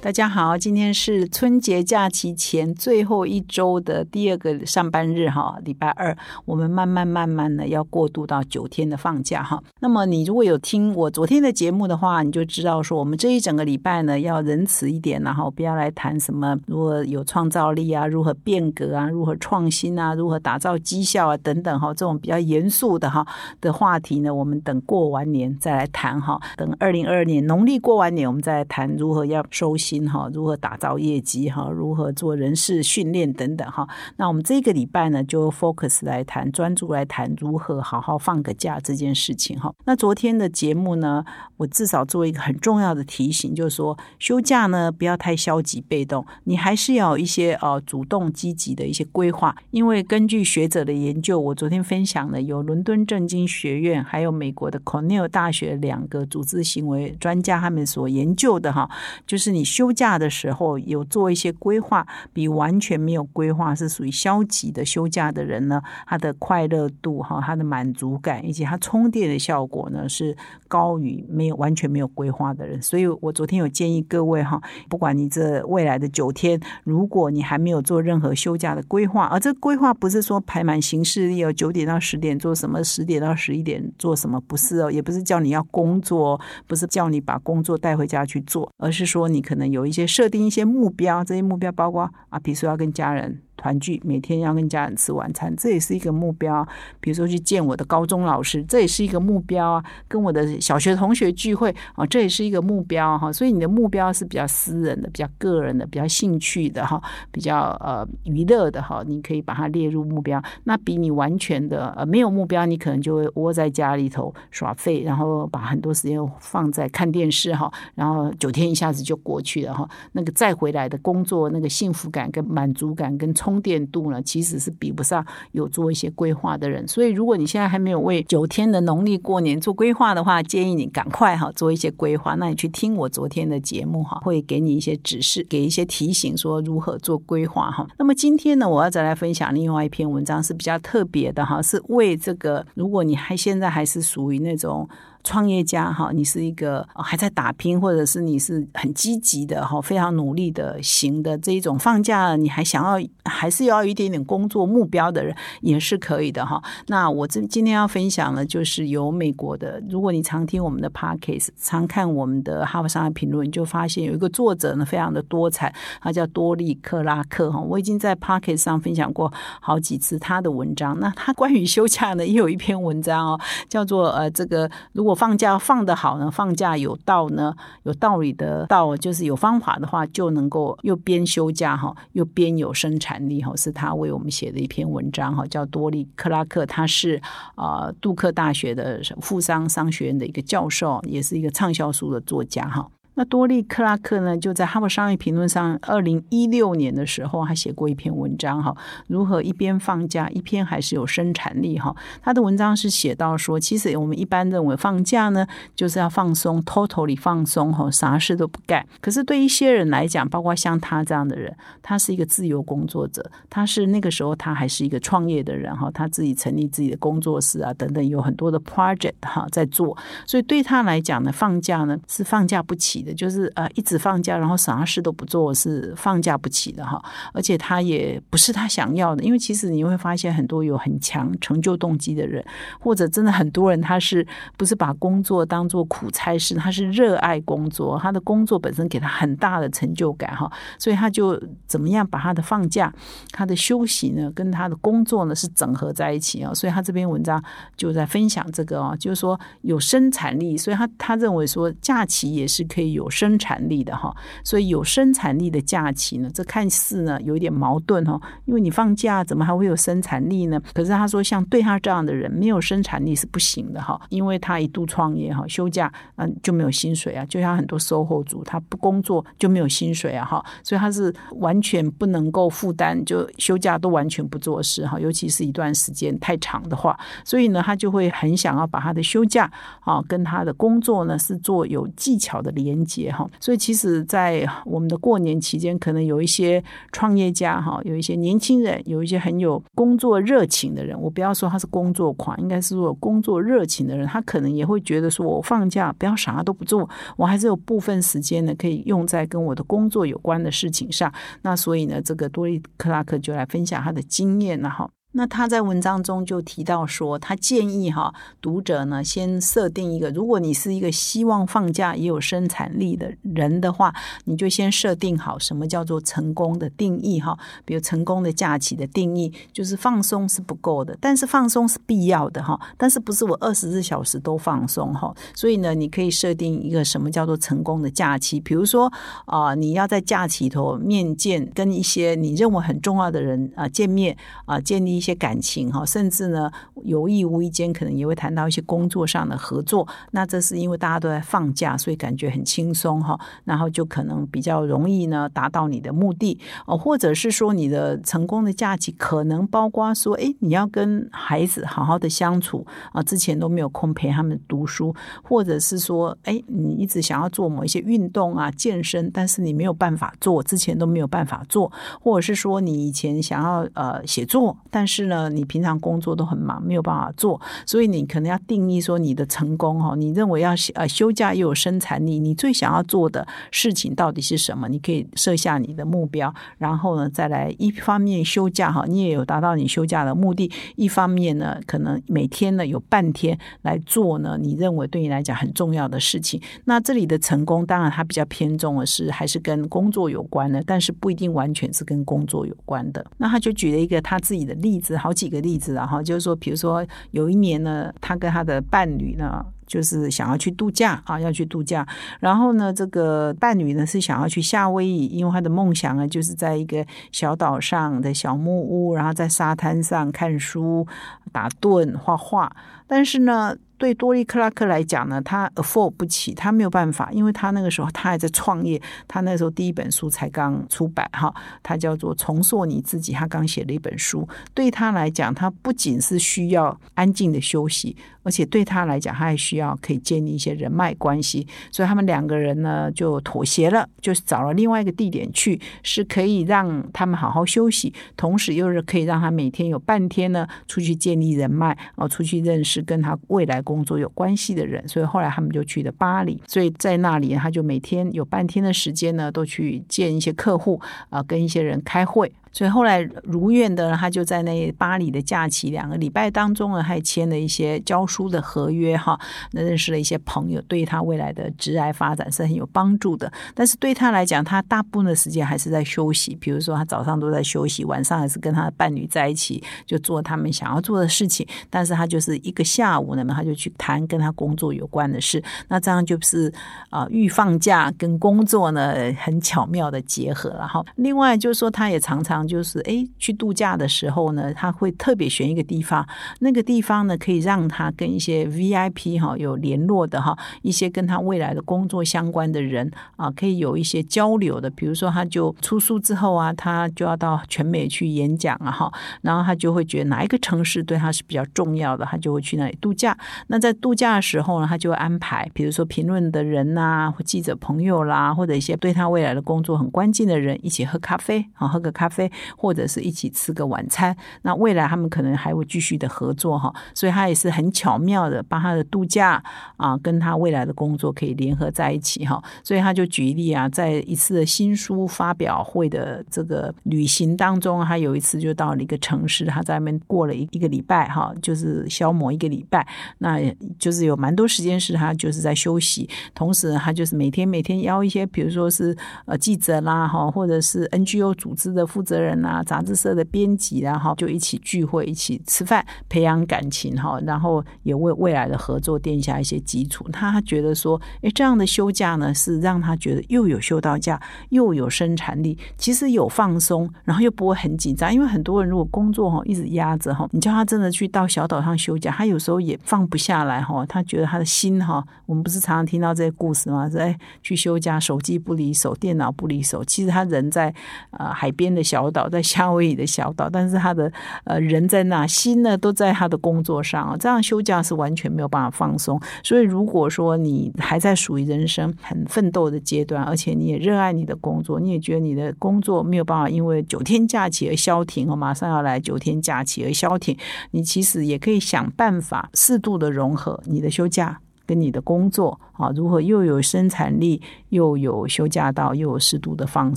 大家好，今天是春节假期前最后一周的第二个上班日哈，礼拜二，我们慢慢慢慢的要过渡到九天的放假哈。那么你如果有听我昨天的节目的话，你就知道说我们这一整个礼拜呢要仁慈一点，然后不要来谈什么如果有创造力啊，如何变革啊，如何创新啊，如何打造绩效啊等等哈，这种比较严肃的哈的话题呢，我们等过完年再来谈哈。等二零二二年农历过完年，我们再来谈如何要收心。哈，如何打造业绩？哈，如何做人事训练等等？哈，那我们这个礼拜呢，就 focus 来谈，专注来谈如何好好放个假这件事情。哈，那昨天的节目呢，我至少做一个很重要的提醒，就是说休假呢不要太消极被动，你还是要有一些呃主动积极的一些规划。因为根据学者的研究，我昨天分享了有伦敦政经学院还有美国的 Cornell 大学两个组织行为专家他们所研究的哈，就是你休假的时候有做一些规划，比完全没有规划是属于消极的休假的人呢，他的快乐度哈，他的满足感以及他充电的效果呢是高于没有完全没有规划的人。所以我昨天有建议各位哈，不管你这未来的九天，如果你还没有做任何休假的规划，而这规划不是说排满行事历哦，九点到十点做什么，十点到十一点做什么，不是哦，也不是叫你要工作，不是叫你把工作带回家去做，而是说你可能。有一些设定一些目标，这些目标包括啊，比如说要跟家人。团聚每天要跟家人吃晚餐，这也是一个目标。比如说去见我的高中老师，这也是一个目标啊。跟我的小学同学聚会啊，这也是一个目标哈。所以你的目标是比较私人的、比较个人的、比较兴趣的哈，比较呃娱乐的哈。你可以把它列入目标。那比你完全的呃没有目标，你可能就会窝在家里头耍废，然后把很多时间放在看电视哈。然后九天一下子就过去了哈。那个再回来的工作，那个幸福感跟满足感跟充。充电度呢，其实是比不上有做一些规划的人。所以，如果你现在还没有为九天的农历过年做规划的话，建议你赶快哈做一些规划。那你去听我昨天的节目哈，会给你一些指示，给一些提醒，说如何做规划哈。那么今天呢，我要再来分享另外一篇文章，是比较特别的哈，是为这个，如果你还现在还是属于那种。创业家哈，你是一个还在打拼，或者是你是很积极的哈，非常努力的行的这一种放假，你还想要还是要一点点工作目标的人也是可以的哈。那我这今天要分享的，就是有美国的。如果你常听我们的 podcast，常看我们的哈佛商业评论，你就发现有一个作者呢，非常的多彩，他叫多利克拉克哈。我已经在 podcast 上分享过好几次他的文章。那他关于休假呢，也有一篇文章哦，叫做呃这个如果放假放得好呢，放假有道呢，有道理的道，就是有方法的话，就能够又边休假哈，又边有生产力哈。是他为我们写的一篇文章哈，叫多利克拉克，他是啊杜克大学的富商商学院的一个教授，也是一个畅销书的作家哈。那多利克拉克呢，就在《哈佛商业评论》上，二零一六年的时候，他写过一篇文章哈，如何一边放假一边还是有生产力哈。他的文章是写到说，其实我们一般认为放假呢，就是要放松，totally 放松哈，啥事都不干。可是对一些人来讲，包括像他这样的人，他是一个自由工作者，他是那个时候他还是一个创业的人哈，他自己成立自己的工作室啊等等，有很多的 project 哈在做，所以对他来讲呢，放假呢是放假不起。就是呃，一直放假，然后啥事都不做，是放假不起的哈。而且他也不是他想要的，因为其实你会发现很多有很强成就动机的人，或者真的很多人，他是不是把工作当做苦差事？他是热爱工作，他的工作本身给他很大的成就感哈，所以他就怎么样把他的放假、他的休息呢，跟他的工作呢是整合在一起啊。所以他这篇文章就在分享这个哦，就是说有生产力，所以他他认为说假期也是可以。有生产力的哈。所以有生产力的假期呢，这看似呢有一点矛盾哈，因为你放假怎么还会有生产力呢？可是他说，像对他这样的人，没有生产力是不行的哈，因为他一度创业哈，休假嗯就没有薪水啊，就像很多售后组，他不工作就没有薪水啊哈，所以他是完全不能够负担，就休假都完全不做事哈，尤其是一段时间太长的话，所以呢，他就会很想要把他的休假啊跟他的工作呢是做有技巧的连接哈，所以其实，在我们的过年期间，可能有一些创业家哈，有一些年轻人，有一些很有工作热情的人，我不要说他是工作狂，应该是说工作热情的人，他可能也会觉得说，我放假不要啥都不做，我还是有部分时间呢可以用在跟我的工作有关的事情上。那所以呢，这个多利克拉克就来分享他的经验了哈。那他在文章中就提到说，他建议哈读者呢先设定一个，如果你是一个希望放假也有生产力的人的话，你就先设定好什么叫做成功的定义哈。比如成功的假期的定义，就是放松是不够的，但是放松是必要的哈。但是不是我二十四小时都放松哈？所以呢，你可以设定一个什么叫做成功的假期，比如说啊，你要在假期头面见跟一些你认为很重要的人啊见面啊，建立一些。些感情哈，甚至呢有意无意间可能也会谈到一些工作上的合作。那这是因为大家都在放假，所以感觉很轻松哈，然后就可能比较容易呢达到你的目的哦，或者是说你的成功的假期可能包括说，哎，你要跟孩子好好的相处啊，之前都没有空陪他们读书，或者是说，哎，你一直想要做某一些运动啊、健身，但是你没有办法做，之前都没有办法做，或者是说你以前想要呃写作，但是呢，你平常工作都很忙，没有办法做，所以你可能要定义说你的成功哈，你认为要呃休假又有生产力，你最想要做的事情到底是什么？你可以设下你的目标，然后呢再来一方面休假哈，你也有达到你休假的目的；一方面呢，可能每天呢有半天来做呢，你认为对你来讲很重要的事情。那这里的成功，当然它比较偏重的是还是跟工作有关的，但是不一定完全是跟工作有关的。那他就举了一个他自己的例子。好几个例子然后就是说，比如说有一年呢，他跟他的伴侣呢，就是想要去度假啊，要去度假。然后呢，这个伴侣呢是想要去夏威夷，因为他的梦想呢就是在一个小岛上的小木屋，然后在沙滩上看书、打盹、画画。但是呢。对多利克拉克来讲呢，他 afford 不起，他没有办法，因为他那个时候他还在创业，他那时候第一本书才刚出版哈，他叫做《重塑你自己》，他刚写了一本书。对他来讲，他不仅是需要安静的休息，而且对他来讲，他还需要可以建立一些人脉关系。所以他们两个人呢就妥协了，就找了另外一个地点去，是可以让他们好好休息，同时又是可以让他每天有半天呢出去建立人脉，哦，出去认识跟他未来。工作有关系的人，所以后来他们就去了巴黎。所以在那里，他就每天有半天的时间呢，都去见一些客户啊，跟一些人开会。所以后来如愿的，他就在那巴黎的假期两个礼拜当中呢，还签了一些教书的合约哈。那认识了一些朋友，对他未来的职业发展是很有帮助的。但是对他来讲，他大部分的时间还是在休息。比如说，他早上都在休息，晚上还是跟他的伴侣在一起，就做他们想要做的事情。但是他就是一个下午呢，他就去谈跟他工作有关的事。那这样就是啊，预放假跟工作呢很巧妙的结合了哈。另外就是说，他也常常。就是哎，去度假的时候呢，他会特别选一个地方，那个地方呢可以让他跟一些 VIP 哈有联络的哈，一些跟他未来的工作相关的人啊，可以有一些交流的。比如说，他就出书之后啊，他就要到全美去演讲啊哈，然后他就会觉得哪一个城市对他是比较重要的，他就会去那里度假。那在度假的时候呢，他就会安排，比如说评论的人呐，或记者朋友啦，或者一些对他未来的工作很关键的人，一起喝咖啡啊，喝个咖啡。或者是一起吃个晚餐，那未来他们可能还会继续的合作哈，所以他也是很巧妙的把他的度假啊跟他未来的工作可以联合在一起哈，所以他就举例啊，在一次的新书发表会的这个旅行当中，他有一次就到了一个城市，他在那边过了一一个礼拜哈，就是消磨一个礼拜，那就是有蛮多时间是他就是在休息，同时他就是每天每天邀一些，比如说是呃记者啦哈，或者是 NGO 组织的负责。人啊、杂志社的编辑啊，哈，就一起聚会、一起吃饭，培养感情哈，然后也为未来的合作奠下一些基础。他觉得说，哎，这样的休假呢，是让他觉得又有休到假，又有生产力，其实有放松，然后又不会很紧张。因为很多人如果工作哈一直压着哈，你叫他真的去到小岛上休假，他有时候也放不下来哈。他觉得他的心哈，我们不是常常听到这些故事吗？说哎，去休假，手机不离手，电脑不离手。其实他人在呃海边的小岛，在夏威夷的小岛，但是他的呃人在那，心呢都在他的工作上啊。这样休假是完全没有办法放松。所以如果说你还在属于人生很奋斗的阶段，而且你也热爱你的工作，你也觉得你的工作没有办法因为九天假期而消停，哦，马上要来九天假期而消停，你其实也可以想办法适度的融合你的休假。跟你的工作啊，如何又有生产力，又有休假到，又有适度的放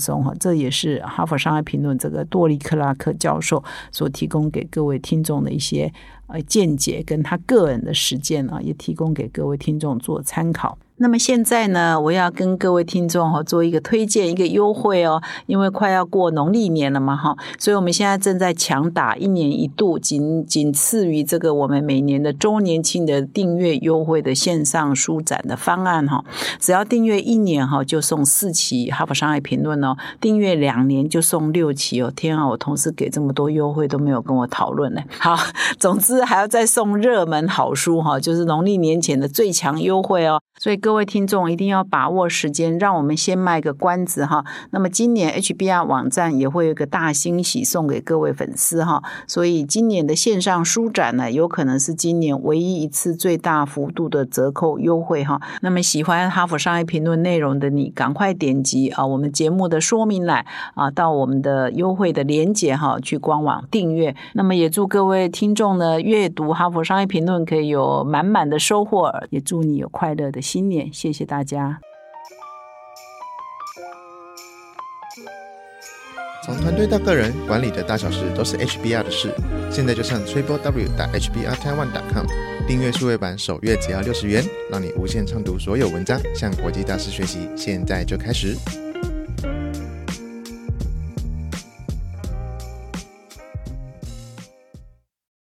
松哈，这也是哈佛商业评论这个多利克拉克教授所提供给各位听众的一些呃见解，跟他个人的实践啊，也提供给各位听众做参考。那么现在呢，我要跟各位听众哈做一个推荐，一个优惠哦，因为快要过农历年了嘛哈，所以我们现在正在强打一年一度，仅仅次于这个我们每年的周年庆的订阅优惠的线上书展的方案哈，只要订阅一年哈，就送四期《哈佛商业评论》哦，订阅两年就送六期哦。天啊，我同事给这么多优惠都没有跟我讨论呢。好，总之还要再送热门好书哈，就是农历年前的最强优惠哦，所以各。各位听众一定要把握时间，让我们先卖个关子哈。那么今年 HBR 网站也会有个大惊喜送给各位粉丝哈，所以今年的线上书展呢，有可能是今年唯一一次最大幅度的折扣优惠哈。那么喜欢哈佛商业评论内容的你，赶快点击啊我们节目的说明栏啊，到我们的优惠的链接哈，去官网订阅。那么也祝各位听众呢，阅读哈佛商业评论可以有满满的收获，也祝你有快乐的新谢谢大家。从团队到个人，管理的大小事都是 HBR 的事。现在就上 triple w 打 hbr taiwan com 订阅数位版，首月只要六十元，让你无限畅读所有文章，向国际大师学习。现在就开始。